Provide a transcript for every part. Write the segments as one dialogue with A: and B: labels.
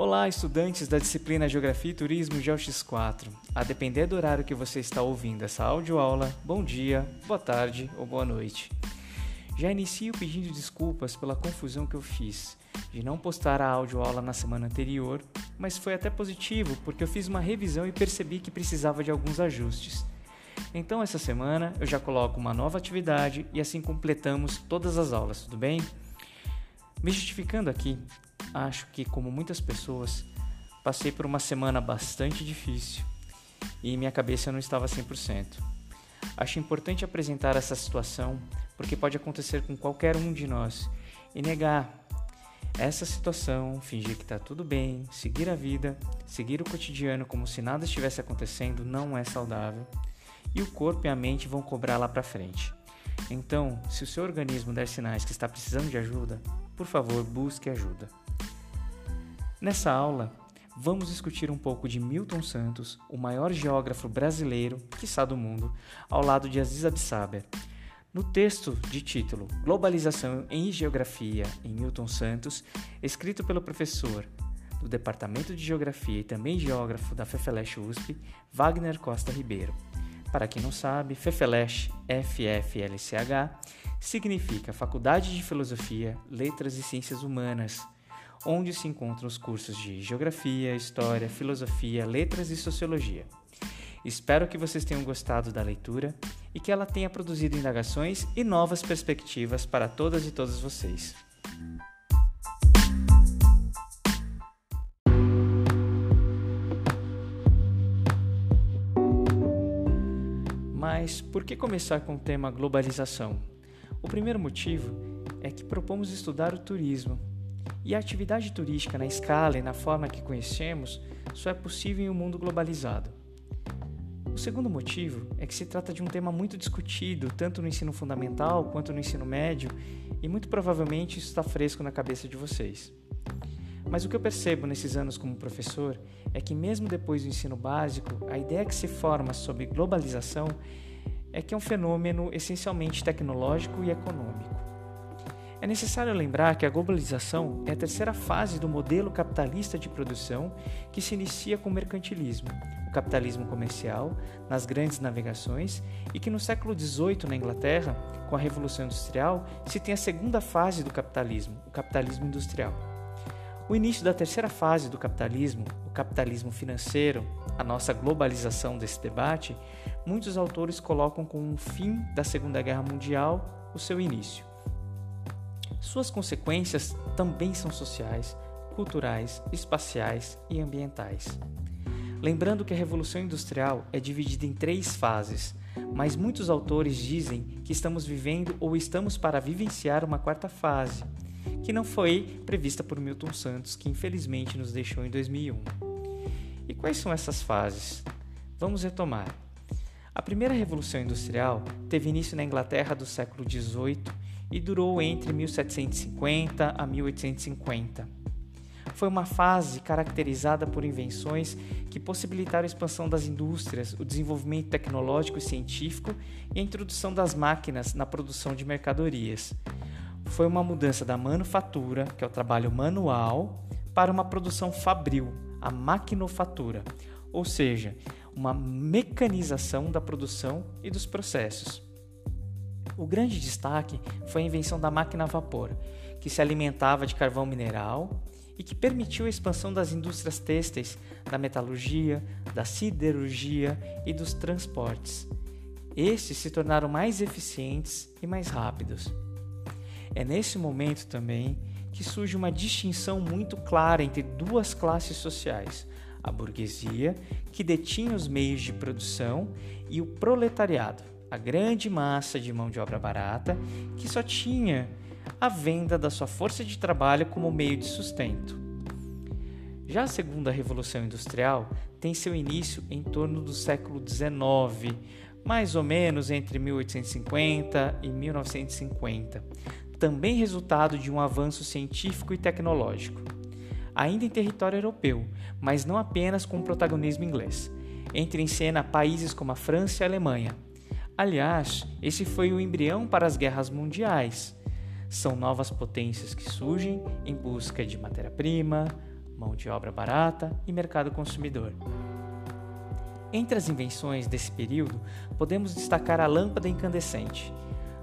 A: Olá, estudantes da disciplina Geografia e Turismo GeoX4. A depender do horário que você está ouvindo essa audioaula, bom dia, boa tarde ou boa noite. Já inicio pedindo desculpas pela confusão que eu fiz de não postar a audioaula na semana anterior, mas foi até positivo porque eu fiz uma revisão e percebi que precisava de alguns ajustes. Então, essa semana eu já coloco uma nova atividade e assim completamos todas as aulas, tudo bem? Me justificando aqui, acho que, como muitas pessoas, passei por uma semana bastante difícil e minha cabeça não estava 100%. Acho importante apresentar essa situação porque pode acontecer com qualquer um de nós e negar essa situação, fingir que está tudo bem, seguir a vida, seguir o cotidiano como se nada estivesse acontecendo não é saudável e o corpo e a mente vão cobrar lá para frente. Então, se o seu organismo der sinais que está precisando de ajuda, por favor, busque ajuda. Nessa aula, vamos discutir um pouco de Milton Santos, o maior geógrafo brasileiro, quiçá do mundo, ao lado de Aziz Absaber. No texto de título Globalização em Geografia, em Milton Santos, escrito pelo professor do Departamento de Geografia e também geógrafo da FEFELESH USP, Wagner Costa Ribeiro. Para quem não sabe, FEFELESH, FFLCH, significa Faculdade de Filosofia, Letras e Ciências Humanas, onde se encontram os cursos de Geografia, História, Filosofia, Letras e Sociologia. Espero que vocês tenham gostado da leitura e que ela tenha produzido indagações e novas perspectivas para todas e todos vocês. Mas por que começar com o tema globalização? O primeiro motivo é que propomos estudar o turismo e a atividade turística na escala e na forma que conhecemos só é possível em um mundo globalizado. O segundo motivo é que se trata de um tema muito discutido, tanto no ensino fundamental quanto no ensino médio, e muito provavelmente isso está fresco na cabeça de vocês. Mas o que eu percebo nesses anos como professor é que, mesmo depois do ensino básico, a ideia que se forma sobre globalização é que é um fenômeno essencialmente tecnológico e econômico. É necessário lembrar que a globalização é a terceira fase do modelo capitalista de produção que se inicia com o mercantilismo, o capitalismo comercial, nas grandes navegações, e que no século XVIII, na Inglaterra, com a Revolução Industrial, se tem a segunda fase do capitalismo, o capitalismo industrial. O início da terceira fase do capitalismo, o capitalismo financeiro, a nossa globalização desse debate, muitos autores colocam com o fim da Segunda Guerra Mundial o seu início. Suas consequências também são sociais, culturais, espaciais e ambientais. Lembrando que a Revolução Industrial é dividida em três fases, mas muitos autores dizem que estamos vivendo ou estamos para vivenciar uma quarta fase, que não foi prevista por Milton Santos, que infelizmente nos deixou em 2001. E quais são essas fases? Vamos retomar. A primeira Revolução Industrial teve início na Inglaterra do século XVIII e durou entre 1750 a 1850. Foi uma fase caracterizada por invenções que possibilitaram a expansão das indústrias, o desenvolvimento tecnológico e científico e a introdução das máquinas na produção de mercadorias. Foi uma mudança da manufatura, que é o trabalho manual, para uma produção fabril, a maquinofatura, ou seja, uma mecanização da produção e dos processos. O grande destaque foi a invenção da máquina a vapor, que se alimentava de carvão mineral e que permitiu a expansão das indústrias têxteis, da metalurgia, da siderurgia e dos transportes. Estes se tornaram mais eficientes e mais rápidos. É nesse momento também que surge uma distinção muito clara entre duas classes sociais: a burguesia, que detinha os meios de produção, e o proletariado, a grande massa de mão de obra barata que só tinha a venda da sua força de trabalho como meio de sustento. Já a segunda revolução industrial tem seu início em torno do século XIX, mais ou menos entre 1850 e 1950, também resultado de um avanço científico e tecnológico. Ainda em território europeu, mas não apenas com protagonismo inglês. Entre em cena países como a França e a Alemanha, Aliás, esse foi o embrião para as guerras mundiais. São novas potências que surgem em busca de matéria-prima, mão de obra barata e mercado consumidor. Entre as invenções desse período, podemos destacar a lâmpada incandescente,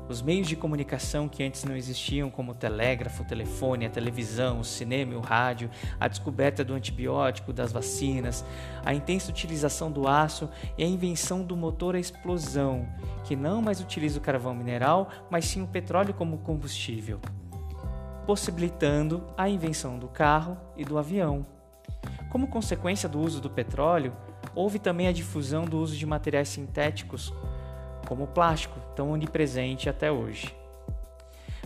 A: os meios de comunicação que antes não existiam, como o telégrafo, o telefone, a televisão, o cinema e o rádio, a descoberta do antibiótico, das vacinas, a intensa utilização do aço e a invenção do motor à explosão, que não mais utiliza o carvão mineral, mas sim o petróleo como combustível, possibilitando a invenção do carro e do avião. Como consequência do uso do petróleo, houve também a difusão do uso de materiais sintéticos como o plástico, tão onipresente até hoje.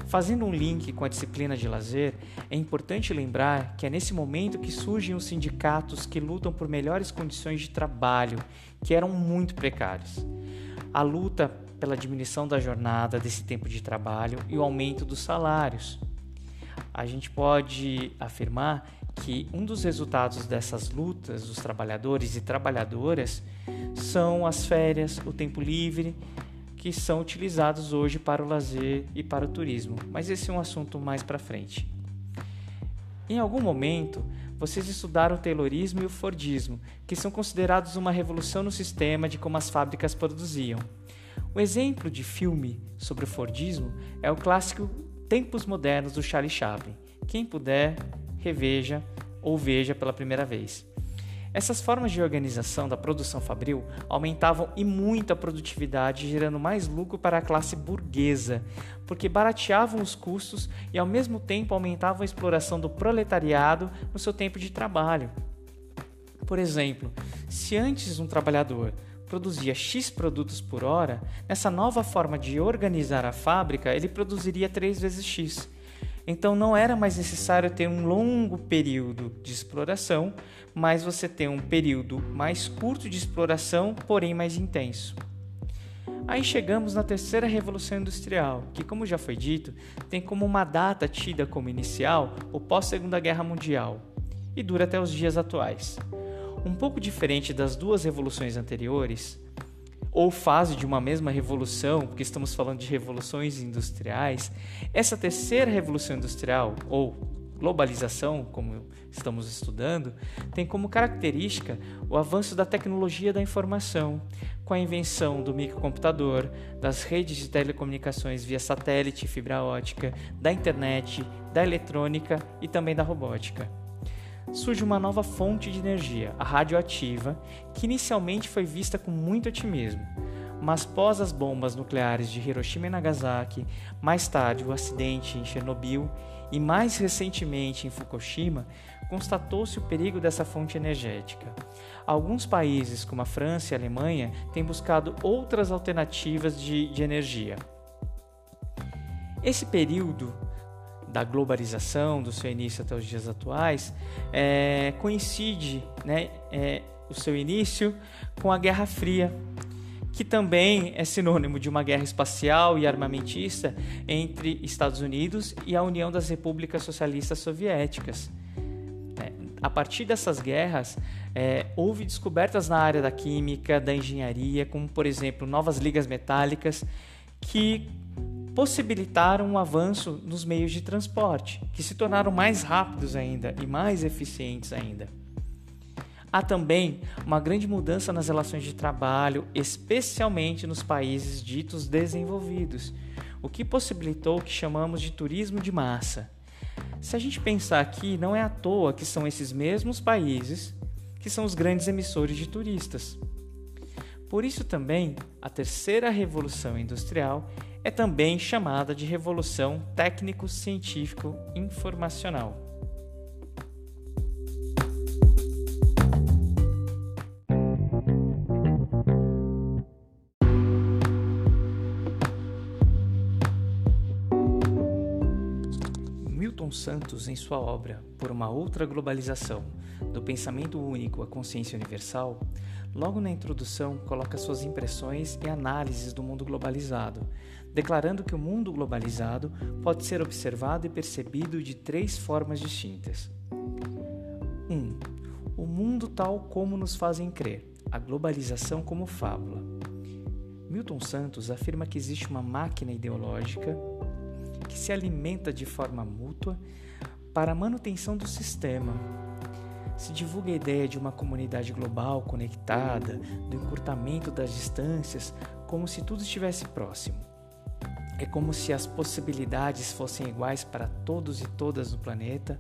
A: Fazendo um link com a disciplina de lazer, é importante lembrar que é nesse momento que surgem os sindicatos que lutam por melhores condições de trabalho, que eram muito precárias. A luta pela diminuição da jornada desse tempo de trabalho e o aumento dos salários. A gente pode afirmar que um dos resultados dessas lutas dos trabalhadores e trabalhadoras são as férias, o tempo livre, que são utilizados hoje para o lazer e para o turismo, mas esse é um assunto mais para frente. Em algum momento, vocês estudaram o Taylorismo e o Fordismo, que são considerados uma revolução no sistema de como as fábricas produziam. O exemplo de filme sobre o Fordismo é o clássico Tempos Modernos do Charlie Chaplin. Quem puder, reveja ou veja pela primeira vez. Essas formas de organização da produção fabril aumentavam e muito a produtividade, gerando mais lucro para a classe burguesa, porque barateavam os custos e ao mesmo tempo aumentavam a exploração do proletariado no seu tempo de trabalho. Por exemplo, se antes um trabalhador produzia X produtos por hora, nessa nova forma de organizar a fábrica, ele produziria 3 vezes X então não era mais necessário ter um longo período de exploração, mas você tem um período mais curto de exploração, porém mais intenso. Aí chegamos na terceira revolução industrial, que, como já foi dito, tem como uma data tida como inicial o pós-Segunda Guerra Mundial e dura até os dias atuais. Um pouco diferente das duas revoluções anteriores, ou fase de uma mesma revolução, porque estamos falando de revoluções industriais, essa terceira revolução industrial, ou globalização, como estamos estudando, tem como característica o avanço da tecnologia da informação, com a invenção do microcomputador, das redes de telecomunicações via satélite e fibra ótica, da internet, da eletrônica e também da robótica surge uma nova fonte de energia, a radioativa, que inicialmente foi vista com muito otimismo. Mas pós as bombas nucleares de Hiroshima e Nagasaki, mais tarde o acidente em Chernobyl e mais recentemente em Fukushima, constatou-se o perigo dessa fonte energética. Alguns países, como a França e a Alemanha, têm buscado outras alternativas de, de energia. Esse período da globalização, do seu início até os dias atuais, é, coincide né, é, o seu início com a Guerra Fria, que também é sinônimo de uma guerra espacial e armamentista entre Estados Unidos e a União das Repúblicas Socialistas Soviéticas. É, a partir dessas guerras, é, houve descobertas na área da química, da engenharia, como por exemplo novas ligas metálicas, que possibilitaram um avanço nos meios de transporte, que se tornaram mais rápidos ainda e mais eficientes ainda. Há também uma grande mudança nas relações de trabalho, especialmente nos países ditos desenvolvidos, o que possibilitou o que chamamos de turismo de massa. Se a gente pensar aqui, não é à toa que são esses mesmos países que são os grandes emissores de turistas. Por isso também, a terceira revolução industrial é também chamada de Revolução Técnico-Científico-Informacional. Milton Santos, em sua obra Por uma Outra Globalização, do Pensamento Único à Consciência Universal, logo na introdução coloca suas impressões e análises do mundo globalizado, declarando que o mundo globalizado pode ser observado e percebido de três formas distintas. 1. Um, o mundo tal como nos fazem crer, a globalização como fábula. Milton Santos afirma que existe uma máquina ideológica que se alimenta de forma mútua para a manutenção do sistema, se divulga a ideia de uma comunidade global conectada, do encurtamento das distâncias, como se tudo estivesse próximo. É como se as possibilidades fossem iguais para todos e todas no planeta,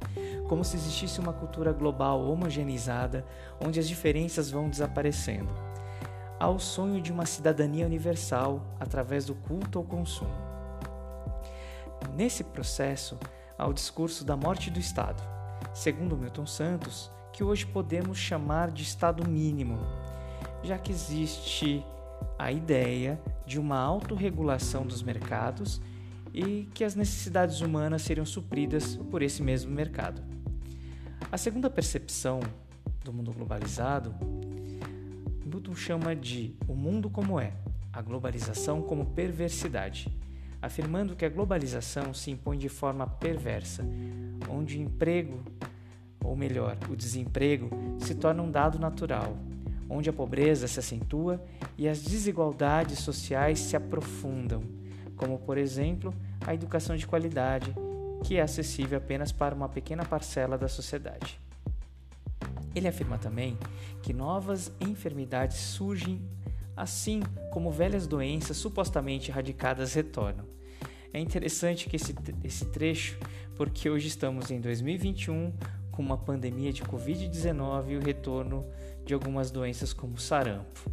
A: como se existisse uma cultura global homogeneizada onde as diferenças vão desaparecendo. Há o sonho de uma cidadania universal através do culto ao consumo. Nesse processo, há o discurso da morte do Estado, segundo Milton Santos, que hoje podemos chamar de Estado mínimo, já que existe a ideia de uma autorregulação dos mercados e que as necessidades humanas seriam supridas por esse mesmo mercado. A segunda percepção do mundo globalizado, Milton chama de o mundo como é, a globalização como perversidade, afirmando que a globalização se impõe de forma perversa, onde o emprego, ou melhor, o desemprego, se torna um dado natural, onde a pobreza se acentua e as desigualdades sociais se aprofundam, como, por exemplo, a educação de qualidade, que é acessível apenas para uma pequena parcela da sociedade. Ele afirma também que novas enfermidades surgem assim como velhas doenças supostamente erradicadas retornam. É interessante que esse, esse trecho, porque hoje estamos em 2021 com uma pandemia de Covid-19 e o retorno de algumas doenças como sarampo.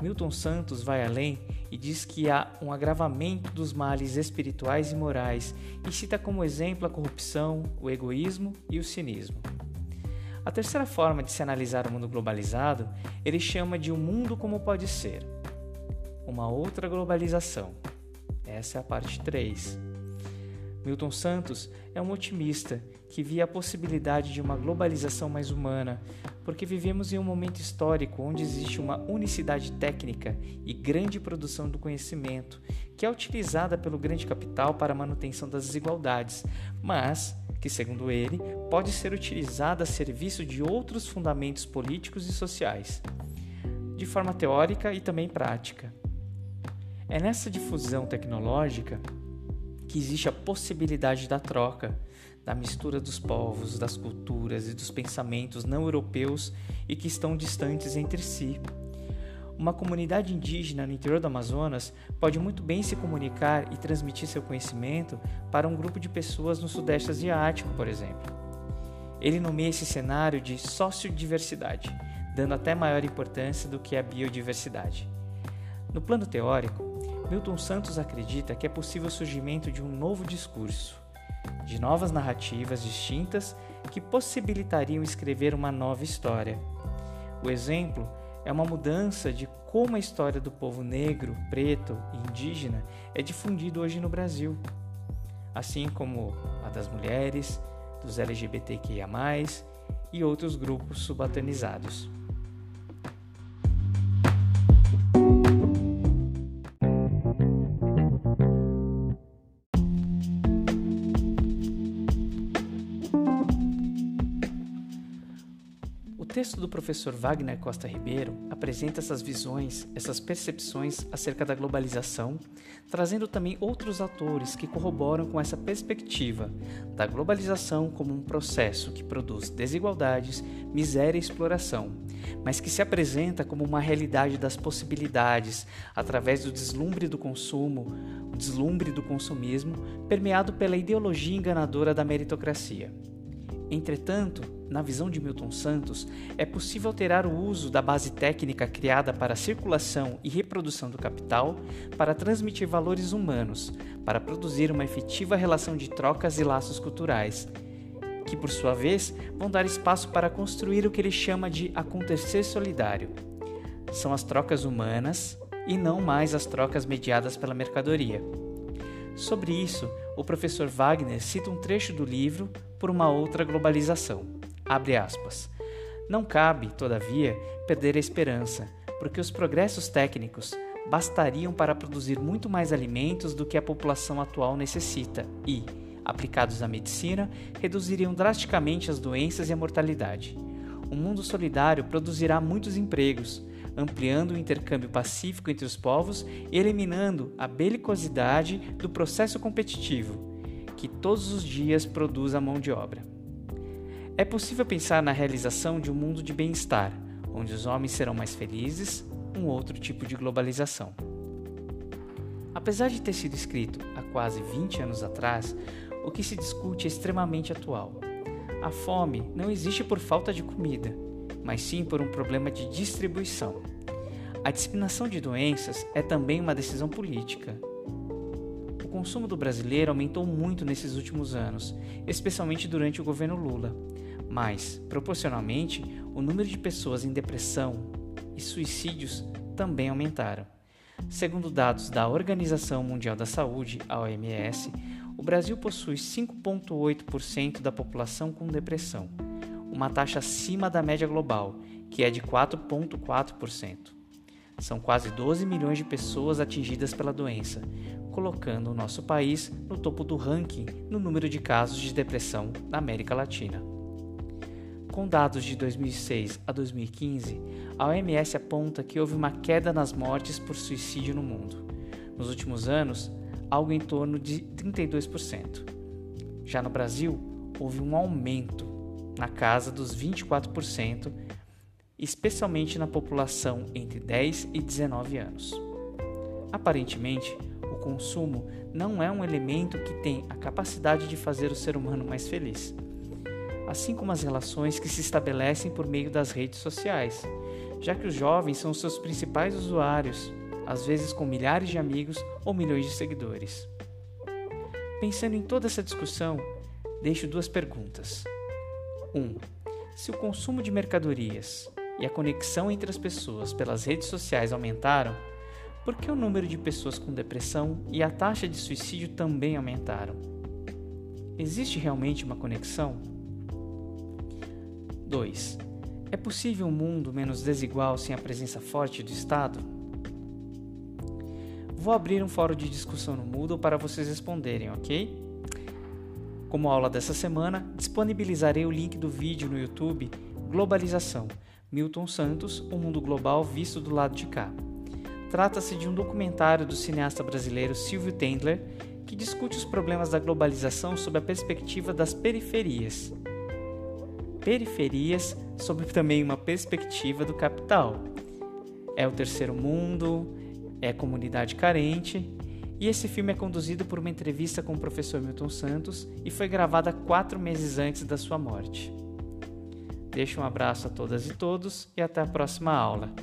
A: Milton Santos vai além e diz que há um agravamento dos males espirituais e morais e cita como exemplo a corrupção, o egoísmo e o cinismo. A terceira forma de se analisar o mundo globalizado, ele chama de um mundo como pode ser. Uma outra globalização. Essa é a parte 3. Milton Santos é um otimista que via a possibilidade de uma globalização mais humana, porque vivemos em um momento histórico onde existe uma unicidade técnica e grande produção do conhecimento, que é utilizada pelo grande capital para a manutenção das desigualdades, mas que, segundo ele, pode ser utilizada a serviço de outros fundamentos políticos e sociais, de forma teórica e também prática. É nessa difusão tecnológica que existe a possibilidade da troca, da mistura dos povos, das culturas e dos pensamentos não europeus e que estão distantes entre si. Uma comunidade indígena no interior do Amazonas pode muito bem se comunicar e transmitir seu conhecimento para um grupo de pessoas no Sudeste Asiático, por exemplo. Ele nomeia esse cenário de sociodiversidade, dando até maior importância do que a biodiversidade. No plano teórico, Milton Santos acredita que é possível o surgimento de um novo discurso, de novas narrativas distintas que possibilitariam escrever uma nova história. O exemplo é uma mudança de como a história do povo negro, preto e indígena é difundida hoje no Brasil, assim como a das mulheres, dos LGBTQIA, e outros grupos subalternizados. Texto do professor Wagner Costa Ribeiro apresenta essas visões, essas percepções acerca da globalização, trazendo também outros autores que corroboram com essa perspectiva da globalização como um processo que produz desigualdades, miséria e exploração, mas que se apresenta como uma realidade das possibilidades através do deslumbre do consumo, o deslumbre do consumismo, permeado pela ideologia enganadora da meritocracia. Entretanto, na visão de Milton Santos, é possível alterar o uso da base técnica criada para a circulação e reprodução do capital para transmitir valores humanos, para produzir uma efetiva relação de trocas e laços culturais, que por sua vez vão dar espaço para construir o que ele chama de acontecer solidário. São as trocas humanas e não mais as trocas mediadas pela mercadoria. Sobre isso, o professor Wagner cita um trecho do livro Por uma Outra Globalização. Abre aspas. Não cabe, todavia, perder a esperança, porque os progressos técnicos bastariam para produzir muito mais alimentos do que a população atual necessita e, aplicados à medicina, reduziriam drasticamente as doenças e a mortalidade. O mundo solidário produzirá muitos empregos, ampliando o intercâmbio pacífico entre os povos e eliminando a belicosidade do processo competitivo, que todos os dias produz a mão de obra. É possível pensar na realização de um mundo de bem-estar, onde os homens serão mais felizes, um outro tipo de globalização. Apesar de ter sido escrito há quase 20 anos atrás, o que se discute é extremamente atual. A fome não existe por falta de comida, mas sim por um problema de distribuição. A disseminação de doenças é também uma decisão política. O consumo do brasileiro aumentou muito nesses últimos anos, especialmente durante o governo Lula, mas, proporcionalmente, o número de pessoas em depressão e suicídios também aumentaram. Segundo dados da Organização Mundial da Saúde, OMS, o Brasil possui 5,8% da população com depressão, uma taxa acima da média global, que é de 4,4%. São quase 12 milhões de pessoas atingidas pela doença, colocando o nosso país no topo do ranking no número de casos de depressão na América Latina. Com dados de 2006 a 2015, a OMS aponta que houve uma queda nas mortes por suicídio no mundo. Nos últimos anos, algo em torno de 32%. Já no Brasil, houve um aumento na casa dos 24%, especialmente na população entre 10 e 19 anos. Aparentemente, o consumo não é um elemento que tem a capacidade de fazer o ser humano mais feliz assim como as relações que se estabelecem por meio das redes sociais, já que os jovens são seus principais usuários, às vezes com milhares de amigos ou milhões de seguidores. Pensando em toda essa discussão, deixo duas perguntas. 1. Um, se o consumo de mercadorias e a conexão entre as pessoas pelas redes sociais aumentaram, por que o número de pessoas com depressão e a taxa de suicídio também aumentaram? Existe realmente uma conexão? 2. É possível um mundo menos desigual sem a presença forte do Estado? Vou abrir um fórum de discussão no Moodle para vocês responderem, ok? Como aula dessa semana, disponibilizarei o link do vídeo no YouTube Globalização Milton Santos, O Mundo Global Visto do Lado de Cá. Trata-se de um documentário do cineasta brasileiro Silvio Tendler que discute os problemas da globalização sob a perspectiva das periferias periferias sob também uma perspectiva do capital. É o terceiro mundo, é comunidade carente, e esse filme é conduzido por uma entrevista com o professor Milton Santos e foi gravada quatro meses antes da sua morte. Deixo um abraço a todas e todos e até a próxima aula.